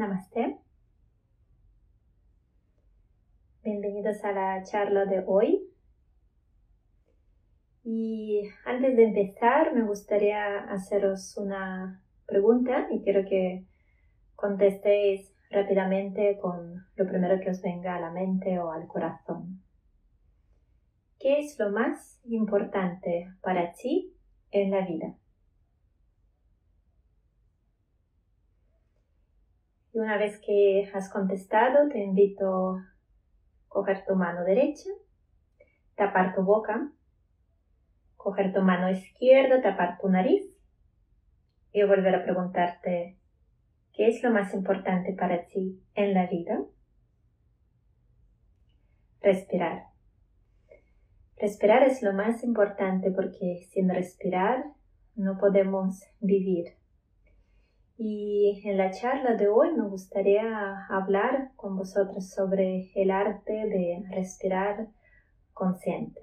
Namaste. Bienvenidos a la charla de hoy. Y antes de empezar, me gustaría haceros una pregunta y quiero que contestéis rápidamente con lo primero que os venga a la mente o al corazón. ¿Qué es lo más importante para ti en la vida? Y una vez que has contestado, te invito a coger tu mano derecha, tapar tu boca, coger tu mano izquierda, tapar tu nariz y volver a preguntarte, ¿qué es lo más importante para ti en la vida? Respirar. Respirar es lo más importante porque sin respirar no podemos vivir. Y en la charla de hoy me gustaría hablar con vosotros sobre el arte de respirar consciente.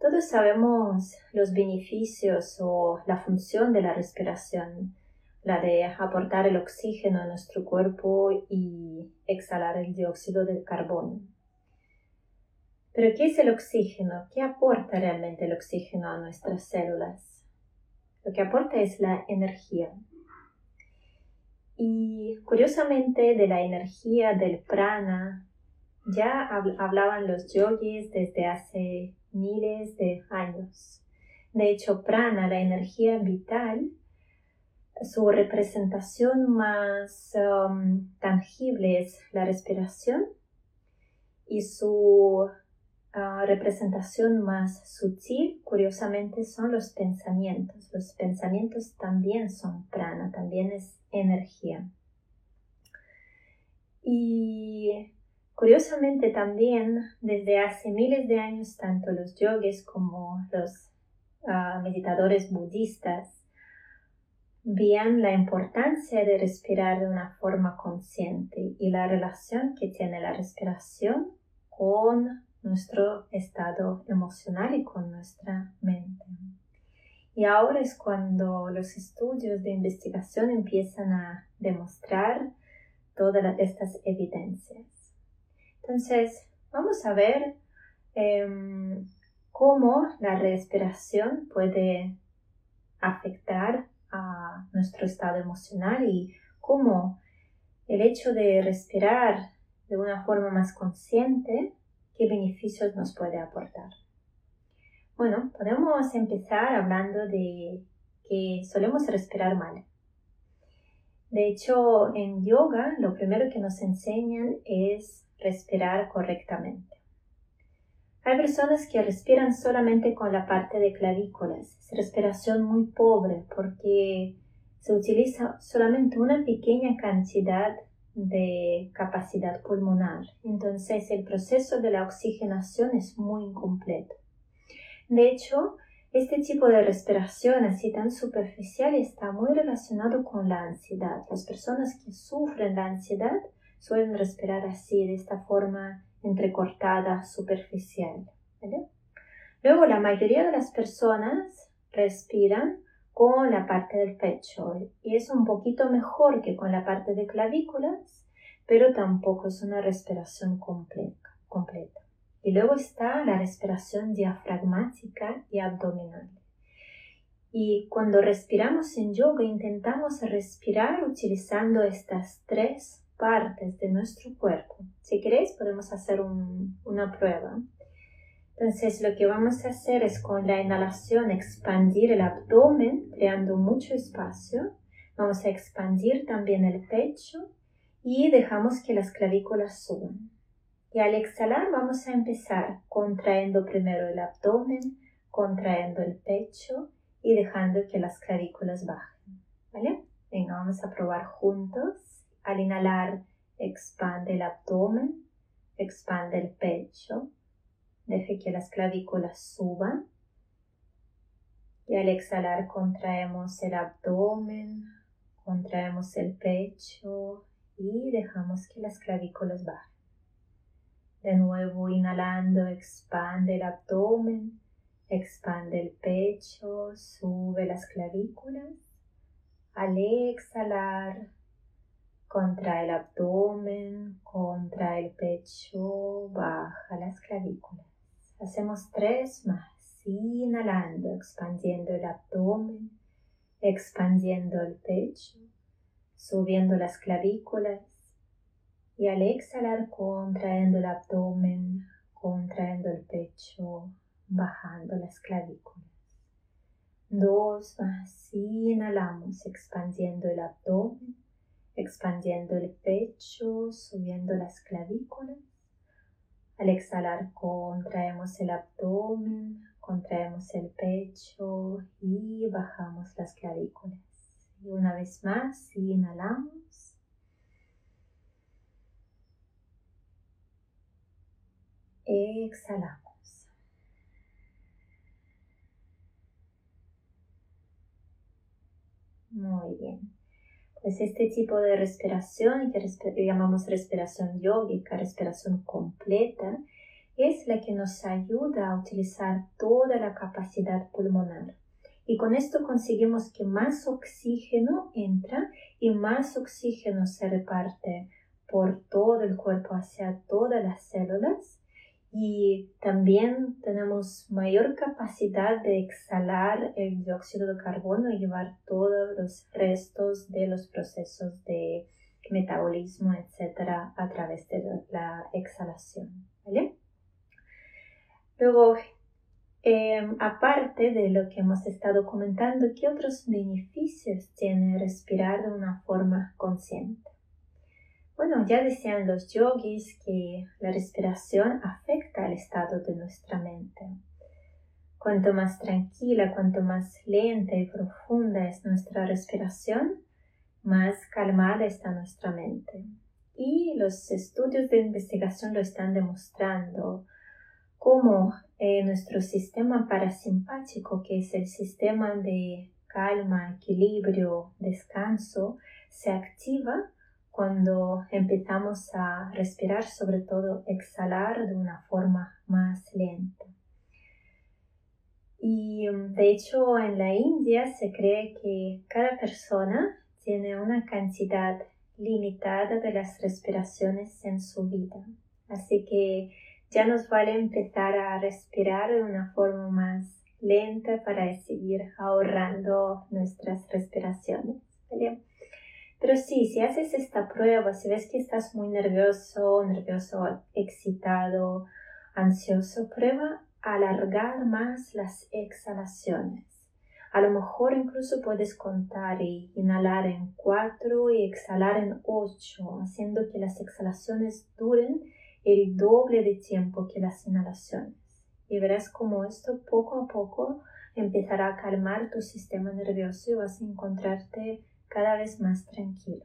Todos sabemos los beneficios o la función de la respiración, la de aportar el oxígeno a nuestro cuerpo y exhalar el dióxido de carbono. Pero ¿qué es el oxígeno? ¿Qué aporta realmente el oxígeno a nuestras células? Lo que aporta es la energía. Y curiosamente de la energía del prana ya hablaban los yogis desde hace miles de años. De hecho, prana, la energía vital, su representación más um, tangible es la respiración y su representación más sutil, curiosamente, son los pensamientos. Los pensamientos también son prana, también es energía. Y curiosamente también desde hace miles de años tanto los yogis como los ah, meditadores budistas veían la importancia de respirar de una forma consciente y la relación que tiene la respiración con nuestro estado emocional y con nuestra mente. Y ahora es cuando los estudios de investigación empiezan a demostrar todas estas evidencias. Entonces, vamos a ver em, cómo la respiración puede afectar a nuestro estado emocional y cómo el hecho de respirar de una forma más consciente, qué beneficios nos puede aportar. Bueno, podemos empezar hablando de que solemos respirar mal. De hecho, en yoga lo primero que nos enseñan es respirar correctamente. Hay personas que respiran solamente con la parte de clavículas. Es respiración muy pobre porque se utiliza solamente una pequeña cantidad de capacidad pulmonar. Entonces el proceso de la oxigenación es muy incompleto. De hecho, este tipo de respiración así tan superficial está muy relacionado con la ansiedad. Las personas que sufren la ansiedad suelen respirar así, de esta forma entrecortada, superficial. Luego, la mayoría de las personas respiran con la parte del pecho y es un poquito mejor que con la parte de clavículas, pero tampoco es una respiración completa. Y luego está la respiración diafragmática y abdominal. Y cuando respiramos en yoga intentamos respirar utilizando estas tres partes de nuestro cuerpo. Si queréis podemos hacer una prueba. Entonces lo que vamos a hacer es con la inhalación expandir el abdomen creando mucho espacio. Vamos a expandir también el pecho y dejamos que las clavículas suban. Y al exhalar vamos a empezar contrayendo primero el abdomen, contrayendo el pecho y dejando que las clavículas bajen. ¿Vale? Venga, vamos a probar juntos. Al inhalar, expande el abdomen, expande el pecho, deje que las clavículas suban. Y al exhalar contraemos el abdomen, contraemos el pecho y dejamos que las clavículas bajen. De nuevo inhalando, expande el abdomen, expande el pecho, sube las clavículas. Al exhalar, contra el abdomen, contra el pecho, baja las clavículas. Hacemos tres más, inhalando, expandiendo el abdomen, expandiendo el pecho, subiendo las clavículas y al exhalar contrayendo el abdomen, contrayendo el pecho, bajando las clavículas. Dos más, inhalamos, expandiendo el abdomen, expandiendo el pecho, subiendo las clavículas. Al exhalar contraemos el abdomen, contraemos el pecho y bajamos las clavículas. Y una vez más, inhalamos. Exhalamos. Muy bien. Este tipo de respiración, que llamamos respiración yógica, respiración completa, es la que nos ayuda a utilizar toda la capacidad pulmonar. Y con esto conseguimos que más oxígeno entra y más oxígeno se reparte por todo el cuerpo hacia todas las células y también tenemos mayor capacidad de exhalar el dióxido de carbono y llevar todos los restos de los procesos de metabolismo, etcétera, a través de la exhalación. Luego, em, aparte de lo que hemos estado comentando, ¿qué otros beneficios tiene respirar de una forma consciente? Bueno, ya decían los yogis que la respiración afecta al estado de nuestra mente. Cuanto más tranquila, cuanto más lenta y profunda es nuestra respiración, más calmada está nuestra mente. Y los estudios de investigación lo están demostrando, cómo eh, nuestro sistema parasimpático, que es el sistema de calma, equilibrio, descanso, se activa cuando empezamos a respirar, sobre todo exhalar de una forma más lenta. Y mm, de hecho en la India se cree que cada persona tiene una cantidad limitada de las respiraciones en su vida. Así que ya nos vale empezar a respirar de una forma más lenta para seguir ahorrando nuestras respiraciones. Pero sí, si haces esta prueba, si ves que estás muy nervioso, nervioso, excitado, ansioso, prueba alargar más las exhalaciones. A lo mejor incluso puedes contar y inhalar en cuatro y exhalar en ocho, haciendo que las exhalaciones duren el doble de tiempo que las inhalaciones. Y verás cómo esto poco a poco empezará a calmar tu sistema nervioso y vas a encontrarte cada vez más tranquilo.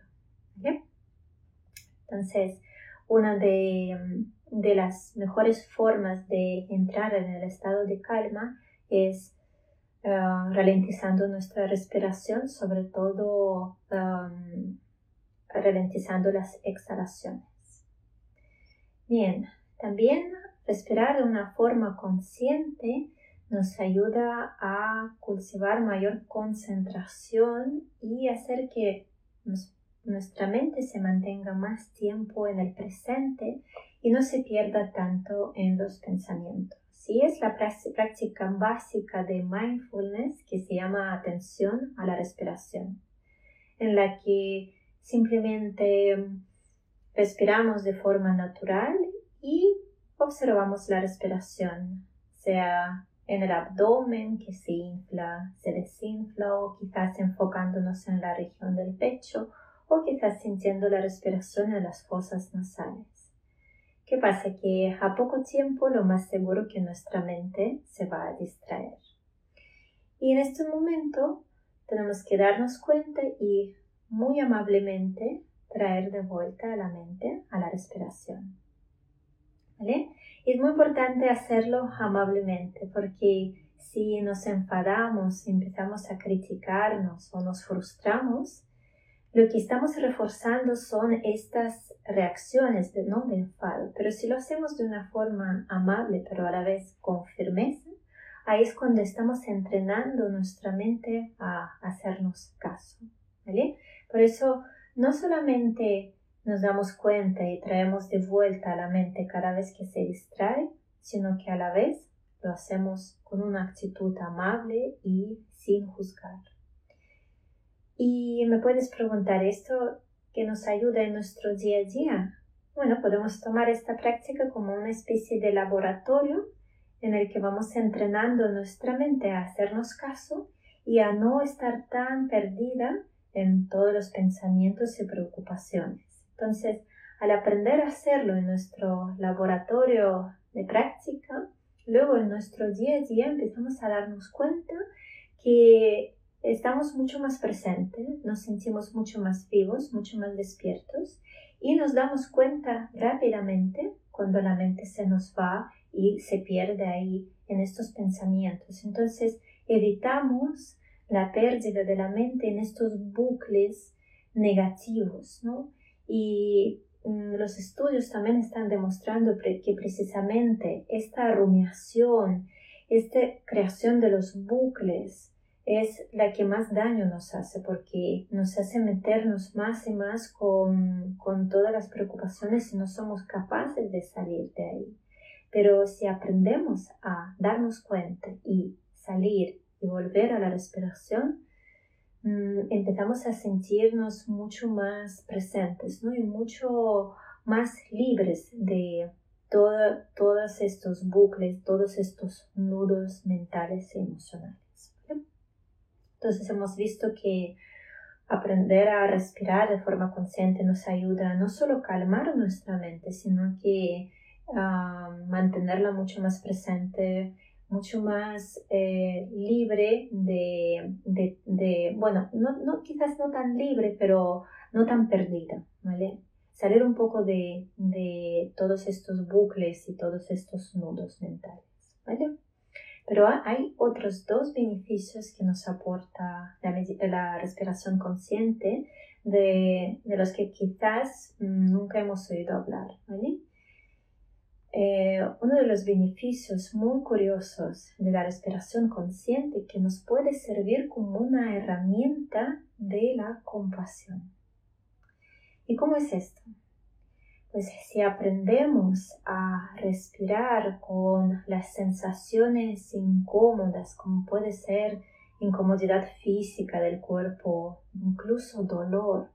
Entonces, una de, de, las mejores formas de entrar en el estado de calma es eh, ralentizando nuestra respiración, sobre todo ralentizando las exhalaciones. Bien, también respirar de una forma consciente nos ayuda a cultivar mayor concentración y hacer que nuestra mente se mantenga más tiempo en el presente y no se pierda tanto en los pensamientos. Sí, es la práctica básica de mindfulness que se llama atención a la respiración, en la que simplemente respiramos de forma natural y observamos la respiración, sea en el abdomen que se infla, se desinfla o quizás enfocándonos en la región del pecho o quizás sintiendo la respiración en las fosas nasales. ¿Qué pasa? Que a poco tiempo lo más seguro que nuestra mente se va a distraer. Y en este momento tenemos que darnos cuenta y muy amablemente traer de vuelta a la mente a la respiración. ¿Vale? Es muy importante hacerlo amablemente porque si nos enfadamos, empezamos a criticarnos o nos frustramos, lo que estamos reforzando son estas reacciones de no de enfado. Pero si lo hacemos de una forma amable, pero a la vez con firmeza, ahí es cuando estamos entrenando nuestra mente a hacernos caso. ¿vale? Por eso no solamente nos damos cuenta y traemos de vuelta a la mente cada vez que se distrae, sino que a la vez lo hacemos con una actitud amable y sin juzgar. Y me puedes preguntar esto que nos ayuda en nuestro día a día. Bueno, podemos tomar esta práctica como una especie de laboratorio en el que vamos entrenando nuestra mente a hacernos caso y a no estar tan perdida en todos los pensamientos y preocupaciones. Entonces, al aprender a hacerlo en nuestro laboratorio de práctica, luego en nuestro día a día empezamos a darnos cuenta que estamos mucho más presentes, nos sentimos mucho más vivos, mucho más despiertos y nos damos cuenta rápidamente cuando la mente se nos va y se pierde ahí en estos pensamientos. Entonces evitamos la pérdida de la mente en estos bucles negativos, ¿no? Y mm, los estudios también están demostrando que precisamente esta rumiación, esta creación de los bucles, es la que más daño nos hace porque nos hace meternos más y más con, con todas las preocupaciones y no somos capaces de salir de ahí. Pero si aprendemos a darnos cuenta y salir y volver a la respiración, empezamos a sentirnos mucho más presentes ¿no? y mucho más libres de todos estos bucles, todos estos nudos mentales y emocionales. Entonces hemos visto que aprender a respirar de forma consciente nos ayuda no solo a calmar nuestra mente, sino que ah, mantenerla mucho más presente, mucho más eh, libre de, de, bueno, no, no, quizás no tan libre, pero no tan perdida, ¿vale? Salir un poco de, de todos estos bucles y todos estos nudos mentales, ¿vale? Pero hay otros dos beneficios que nos aporta la, respiración consciente de, los que quizás mm, nunca hemos oído hablar. Eh, uno de los beneficios muy curiosos de la respiración consciente que nos puede servir como una herramienta de la compasión. ¿Y cómo es esto? Pues si aprendemos a respirar con las sensaciones incómodas, como puede ser incomodidad física del cuerpo, incluso dolor,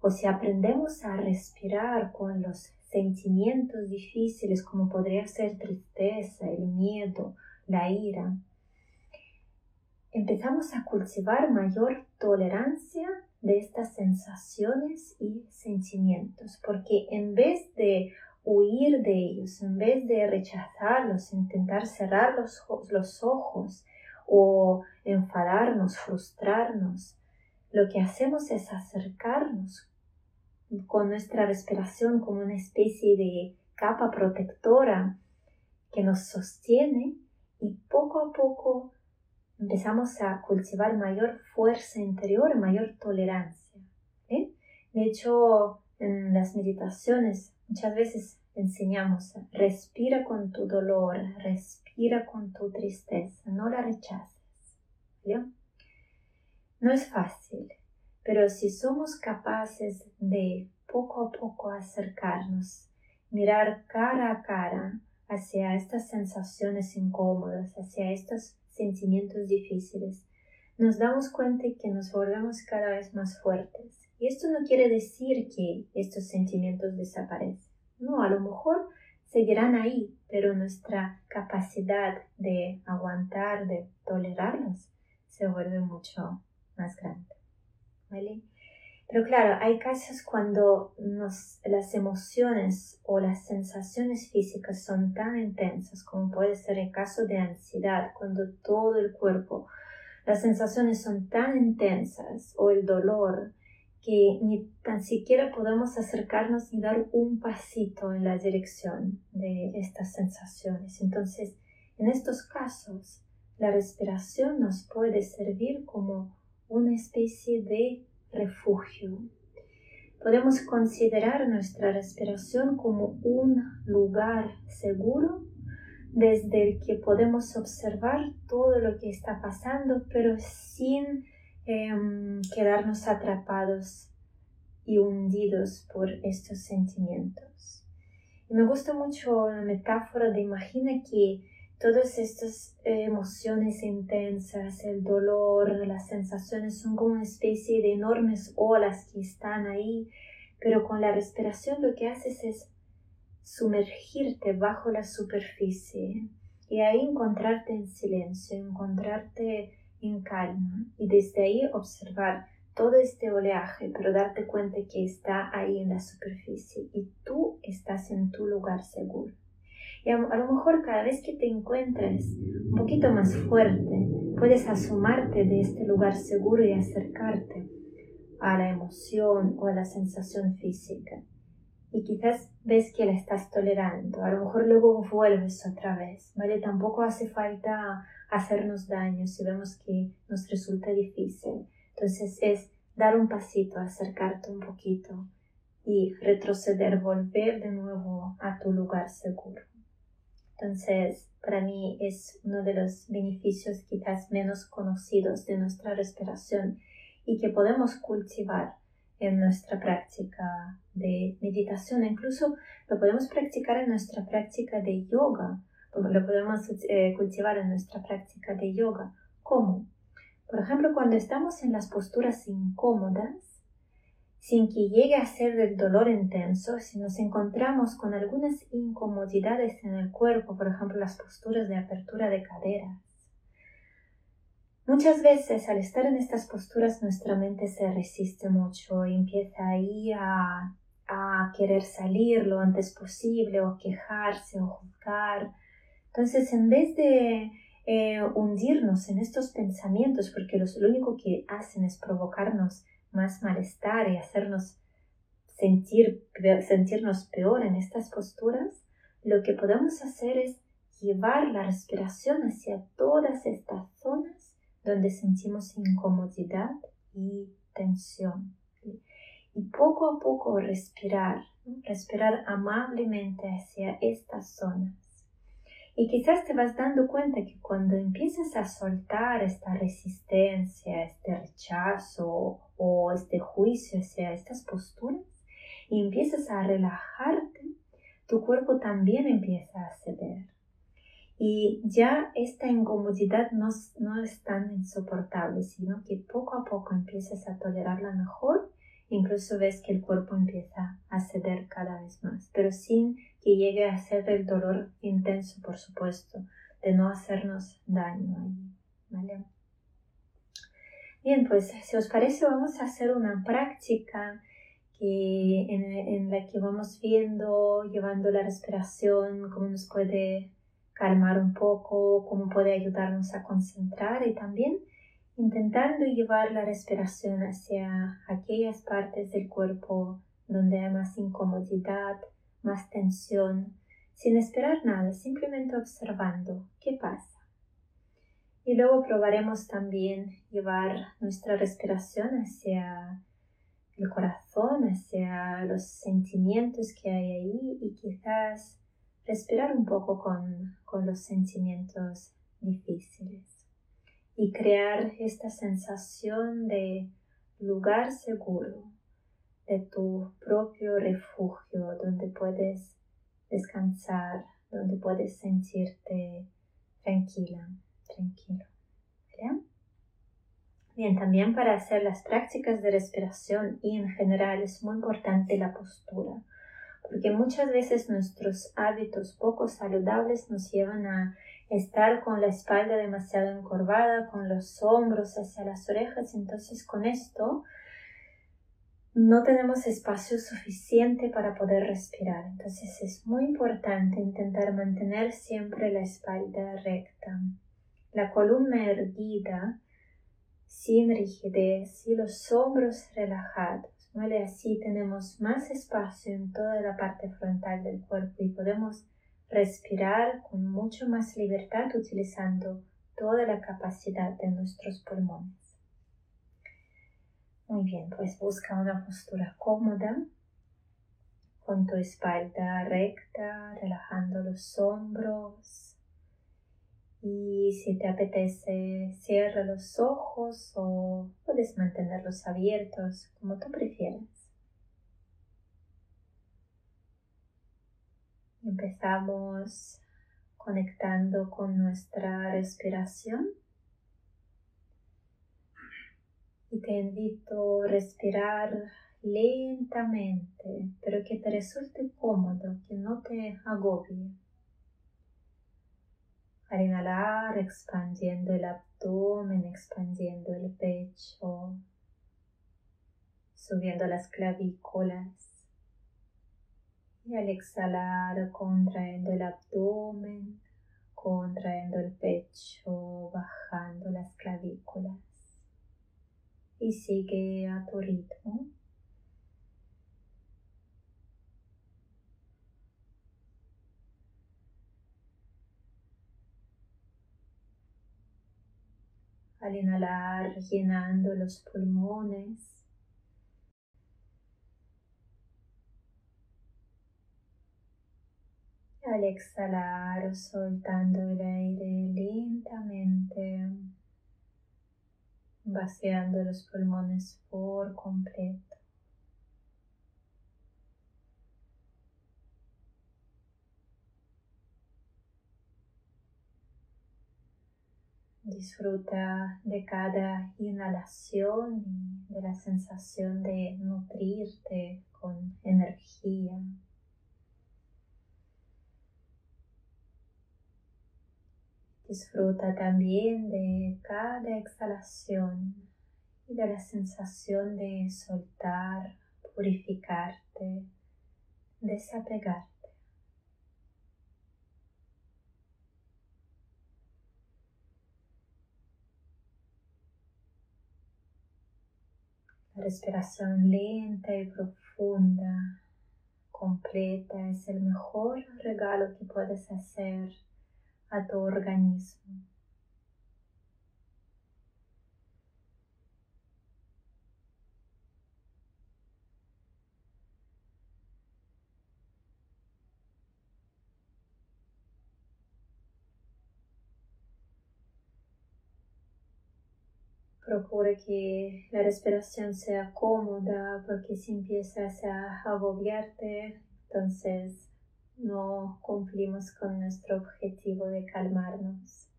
o si aprendemos a respirar con los sentimientos difíciles como podría ser tristeza, el miedo, la ira, empezamos a cultivar mayor tolerancia de estas sensaciones y sentimientos, porque en vez de huir de ellos, en vez de rechazarlos, intentar cerrar los, los ojos o enfadarnos, frustrarnos, lo que hacemos es acercarnos con nuestra respiración como una especie de capa protectora que nos sostiene y poco a poco empezamos a cultivar mayor fuerza interior, mayor tolerancia. De hecho, en las meditaciones muchas veces enseñamos, respira con tu dolor, respira con tu tristeza, no la rechaces. No es fácil, pero si somos capaces de poco a poco acercarnos, mirar cara a cara hacia estas sensaciones incómodas, hacia estos sentimientos difíciles, nos damos cuenta que nos volvemos cada vez más fuertes. Y esto no quiere decir que estos sentimientos desaparecen. No, a lo mejor seguirán ahí, pero nuestra capacidad de aguantar, de tolerarlos, se vuelve mucho más grande. Pero claro, hay casos cuando las emociones o las sensaciones físicas son tan intensas como puede ser el caso de ansiedad, cuando todo el cuerpo, las sensaciones son tan intensas o el dolor que ni tan siquiera podemos acercarnos y dar un pasito en la dirección de estas sensaciones. Entonces, en estos casos, la respiración nos puede servir como una especie de refugio. Podemos considerar nuestra respiración como un lugar seguro desde el que podemos observar todo lo que está pasando, pero sin em, quedarnos atrapados y hundidos por estos sentimientos. Y me gusta mucho la metáfora de imagina que todas estas emociones intensas, el dolor, las sensaciones son como una especie de enormes olas que están ahí, pero con la respiración lo que haces es sumergirte bajo la superficie y ahí encontrarte en silencio, encontrarte en calma y desde ahí observar todo este oleaje, pero darte cuenta que está ahí en la superficie y tú estás en tu lugar seguro. Y a, lo mejor cada vez que te encuentres un poquito más fuerte, puedes asomarte de este lugar seguro y acercarte a la emoción o a la sensación física. Y quizás ves que la estás tolerando, a lo mejor luego vuelves otra vez, ¿vale? Tampoco hace falta hacernos daño si vemos que nos resulta difícil. Entonces es dar un pasito, acercarte un poquito y retroceder, volver de nuevo a tu lugar seguro. Entonces, para mí es uno de los beneficios quizás menos conocidos de nuestra respiración y que podemos cultivar en nuestra práctica de meditación. Incluso lo podemos practicar en nuestra práctica de yoga. Lo podemos eh, cultivar en nuestra práctica de yoga. ¿Cómo? Por ejemplo, cuando estamos en las posturas incómodas, sin que llegue a ser el dolor intenso, si nos encontramos con algunas incomodidades en el cuerpo, por ejemplo las posturas de apertura de caderas. Muchas veces al estar en estas posturas nuestra mente se resiste mucho y empieza ahí a, a querer salir lo antes posible o quejarse o juzgar. Entonces en vez de eh, hundirnos en estos pensamientos, porque lo único que hacen es provocarnos más malestar y hacernos sentir, sentirnos peor en estas posturas, lo que podemos hacer es llevar la respiración hacia todas estas zonas donde sentimos incomodidad y tensión. Y poco a poco respirar, respirar amablemente hacia estas zonas. Y quizás te vas dando cuenta que cuando empiezas a soltar esta resistencia, este rechazo o este juicio hacia estas posturas y empiezas a relajarte, tu cuerpo también empieza a ceder. Y ya esta incomodidad no, no es tan insoportable, sino que poco a poco empiezas a tolerarla mejor, incluso ves que el cuerpo empieza a ceder cada vez más, pero sin que llegue a ser el dolor intenso, por supuesto, de no hacernos daño ¿vale? Bien, pues si os parece vamos a hacer una práctica que, en, en, la que vamos viendo, llevando la respiración, cómo nos puede calmar un poco, cómo puede ayudarnos a concentrar y también intentando llevar la respiración hacia aquellas partes del cuerpo donde hay más incomodidad, más tensión, sin esperar nada, simplemente observando qué pasa. Y luego probaremos también llevar nuestra respiración hacia el corazón, hacia los sentimientos que hay ahí y quizás respirar un poco con, con los sentimientos difíciles. Y crear esta sensación de lugar seguro, de tu propio refugio donde puedes descansar, donde puedes sentirte tranquila Bien, también para hacer las prácticas de respiración y en general es muy importante la postura, porque muchas veces nuestros hábitos poco saludables nos llevan a estar con la espalda demasiado encorvada, con los hombros hacia las orejas, entonces con esto no tenemos espacio suficiente para poder respirar. Entonces es muy importante intentar mantener siempre la espalda recta la columna erguida, sin rigidez y los hombros relajados. ¿vale? Así tenemos más espacio en toda la parte frontal del cuerpo y podemos respirar con mucho más libertad utilizando toda la capacidad de nuestros pulmones. Muy bien, pues busca una postura cómoda con tu espalda recta, relajando los hombros, y si te apetece, cierra los ojos o puedes mantenerlos abiertos, como tú prefieras. Empezamos conectando con nuestra respiración. Y te invito a respirar lentamente, pero que te resulte cómodo, que no te agobie. Al inhalar, expandiendo el abdomen, expandiendo el pecho, subiendo las clavículas. Y al exhalar, contrayendo el abdomen, contrayendo el pecho, bajando las clavículas. Y sigue a tu ritmo. Al inhalar, llenando los pulmones. Al exhalar, soltando el aire lentamente, vaciando los pulmones por completo. Disfruta de cada inhalación y de la sensación de nutrirte con energía. Disfruta también de cada exhalación y de la sensación de soltar, purificarte, desapegarte. La respiración lenta y profunda, completa, es el mejor regalo que puedes hacer a tu organismo. Procure que la respiración sea cómoda porque si empiezas a agobiarte, entonces no cumplimos con nuestro objetivo de calmarnos.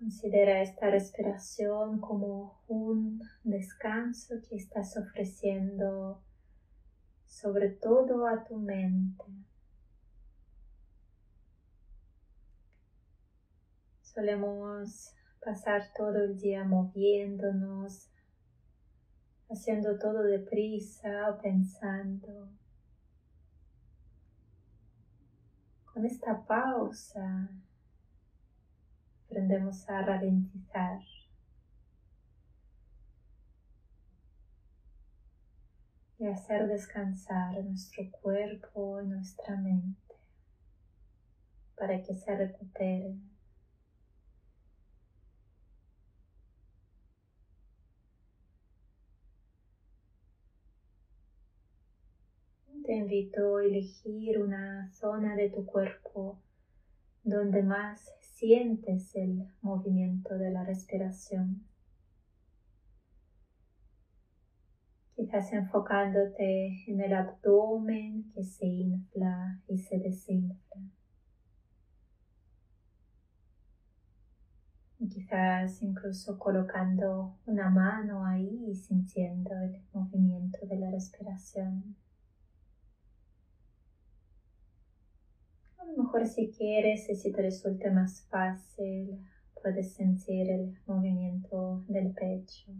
Considera esta respiración como un descanso que estás ofreciendo sobre todo a tu mente. Solemos pasar todo el día moviéndonos, haciendo todo deprisa o pensando. Con esta pausa aprendemos a ralentizar. y hacer descansar nuestro cuerpo y nuestra mente para que se recuperen. te invito a elegir una zona de tu cuerpo donde más sientes el movimiento de la respiración. Quizás enfocándote en el abdomen que se infla y se desinfla. quizás incluso colocando una mano ahí y sintiendo el movimiento de la respiración. A lo mejor si quieres y si te resulta más fácil, puedes sentir el movimiento del pecho.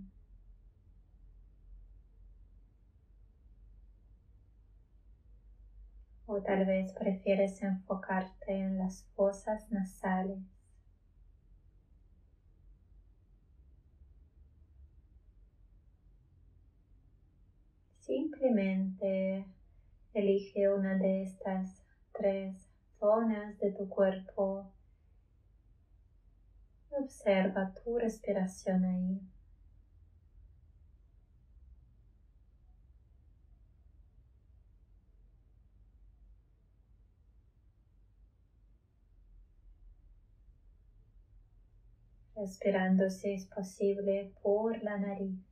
O tal vez prefieres enfocarte en las fosas nasales. Simplemente elige una de estas tres zonas de tu cuerpo. Observa tu respiración ahí. respirando si es posible por la nariz.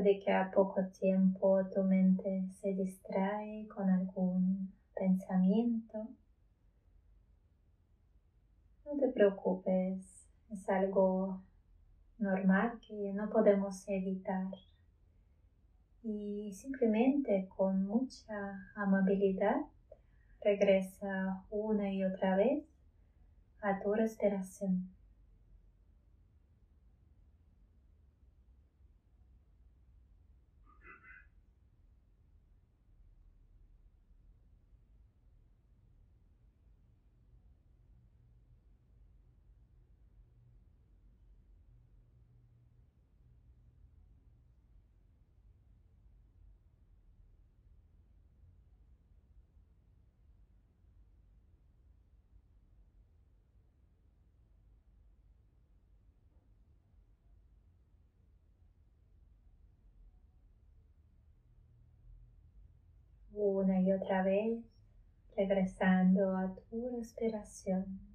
Puede que a poco tiempo tu mente se distrae con algún pensamiento. No te preocupes, es algo normal que no podemos evitar. Y simplemente con mucha amabilidad regresa una y otra vez a tu respiración. Una y otra vez, regresando a tu respiración.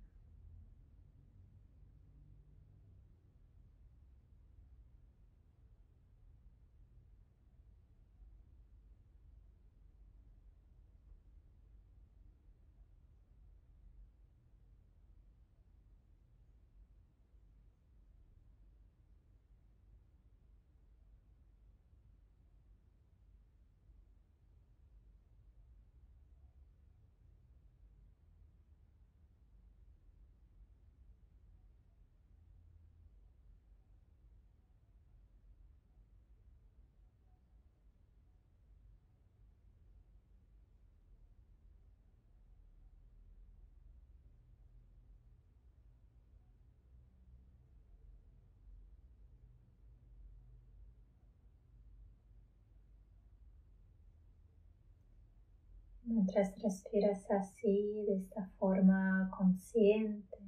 Mientras respiras así, de esta forma consciente,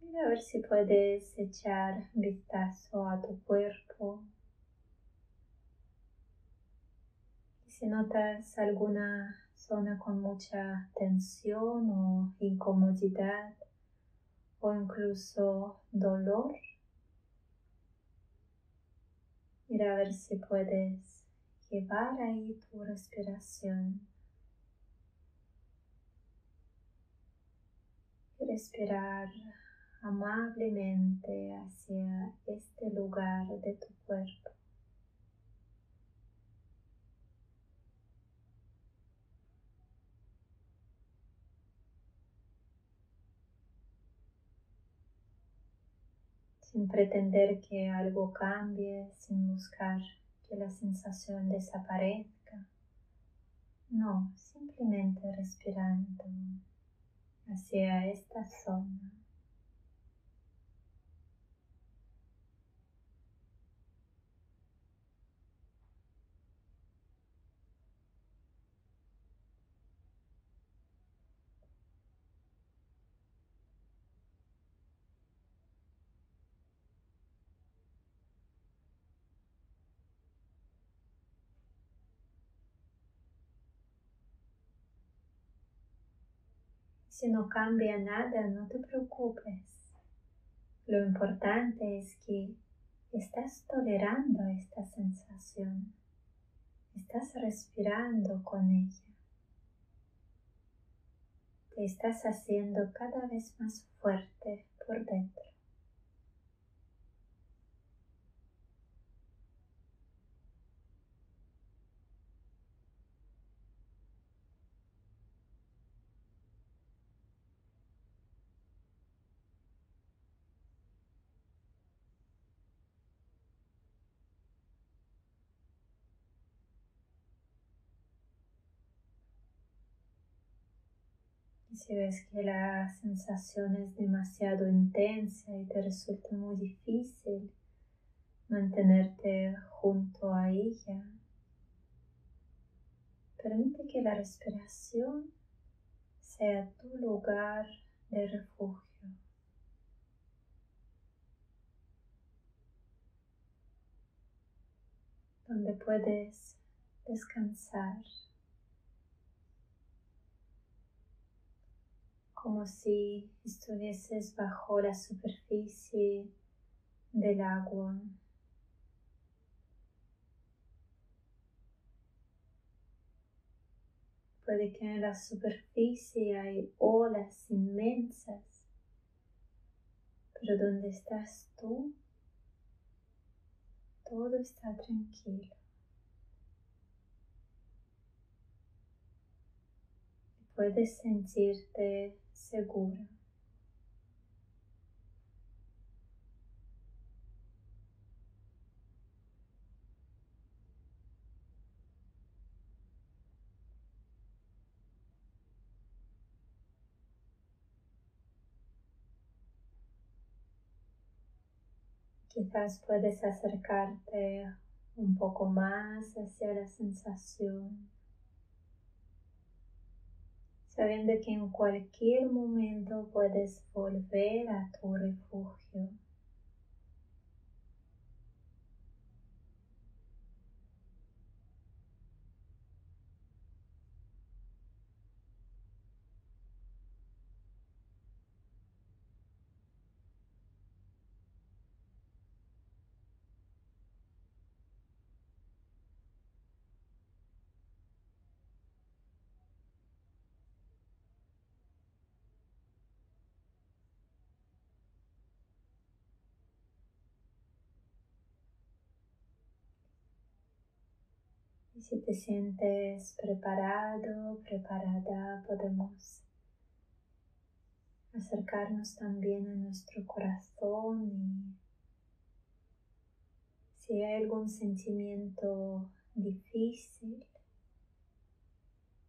mira a ver si puedes echar vistazo a tu cuerpo. Si notas alguna zona con mucha tensión o incomodidad o incluso dolor, mira a ver si puedes llevar ahí tu respiración. respirar amablemente hacia este lugar de tu cuerpo. sin pretender que algo cambie, sin buscar que la sensación desaparezca. No, simplemente respirando hacia esta zona. Si no cambia nada, no te preocupes. Lo importante es que estás tolerando esta sensación. Estás respirando con ella. Te estás haciendo cada vez más fuerte por dentro. Y si ves que la sensación es demasiado intensa y te resulta muy difícil mantenerte junto a ella, permite que la respiración sea tu lugar de refugio. donde puedes descansar. Como si estuvieses bajo la superficie del agua. Puede que en la superficie hay olas inmensas, pero donde estás tú, todo está tranquilo. Puedes sentirte segura. Quizás puedes acercarte un poco más hacia la sensación sabiendo que en cualquier momento puedes volver a tu refugio. Si te sientes preparado, preparada, podemos acercarnos también a nuestro corazón y si hay algún sentimiento difícil,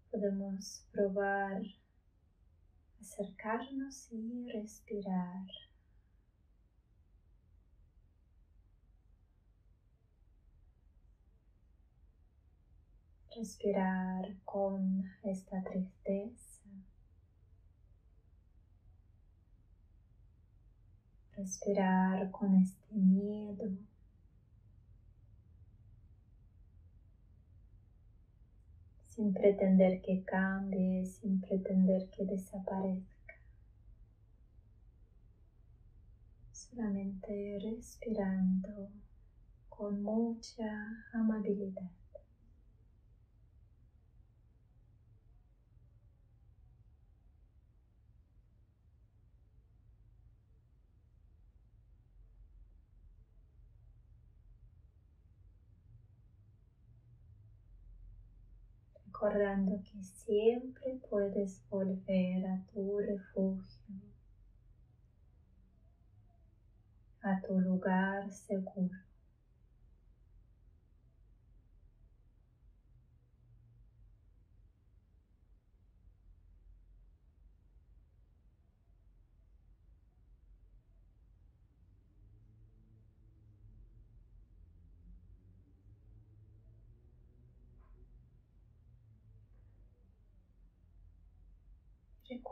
podemos probar acercarnos y respirar. Respirar con esta tristeza, respirar con este miedo. sin pretender que cambie, sin pretender que desaparezca. Solamente respirando con mucha amabilidad. Recordando que siempre puedes volver a tu refugio, a tu lugar seguro.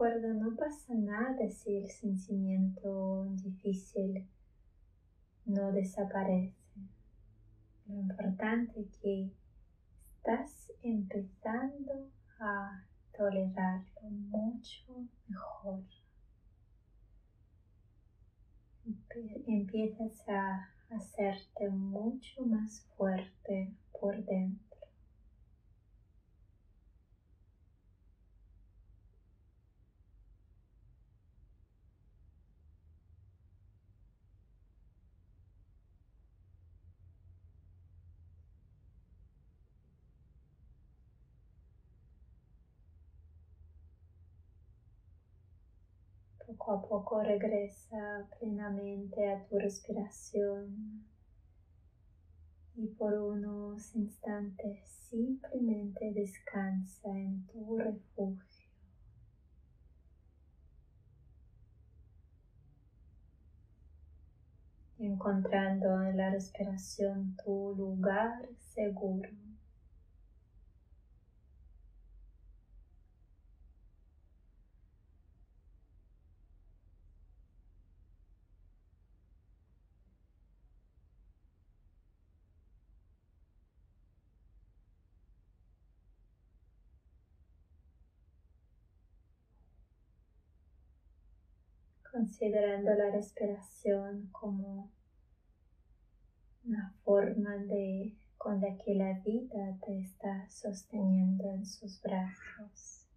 No pasa nada si el sentimiento difícil no desaparece. Lo importante es que estás empezando a tolerarlo mucho mejor. Empiezas a hacerte mucho más fuerte por dentro. Poco a poco regresa plenamente a tu respiración y por unos instantes simplemente descansa en tu refugio. encontrando en la respiración tu lugar seguro. Considerando la respiración como una forma de con la que la vida te está sosteniendo en sus brazos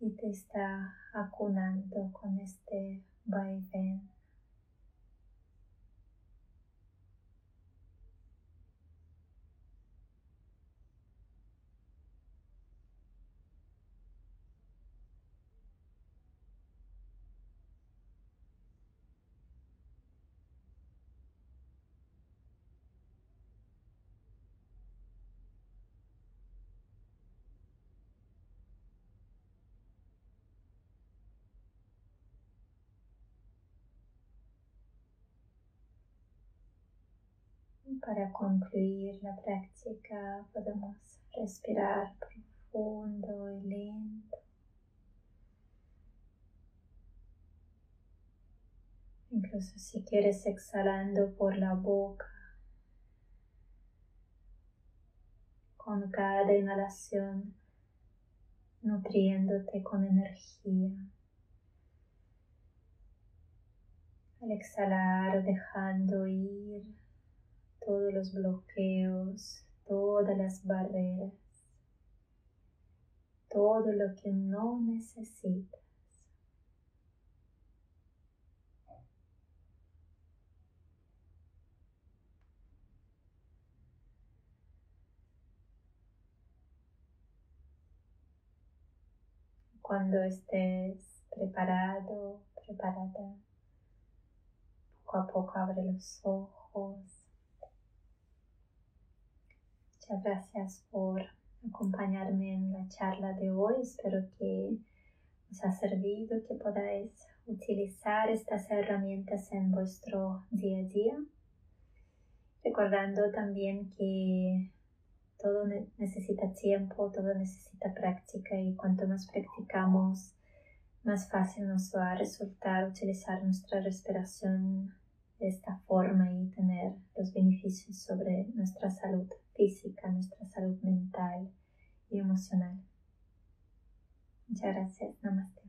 y te está acunando con este vaivén. Para concluir la práctica podemos respirar profundo y lento. Incluso si quieres exhalando por la boca. Con cada inhalación nutriéndote con energía. Al exhalar dejando ir todos los bloqueos, todas las barreras, todo lo que no necesitas. Cuando estés preparado, preparada, poco a poco abre los ojos Muchas gracias por acompañarme en la charla de hoy. Espero que os ha servido, que podáis utilizar estas herramientas en vuestro día a día. Recordando también que todo necesita tiempo, todo necesita práctica y cuanto más practicamos, más fácil nos va a resultar utilizar nuestra respiración de esta forma y tener los beneficios sobre nuestra salud física, nuestra salud mental y emocional. Muchas gracias. Namaste.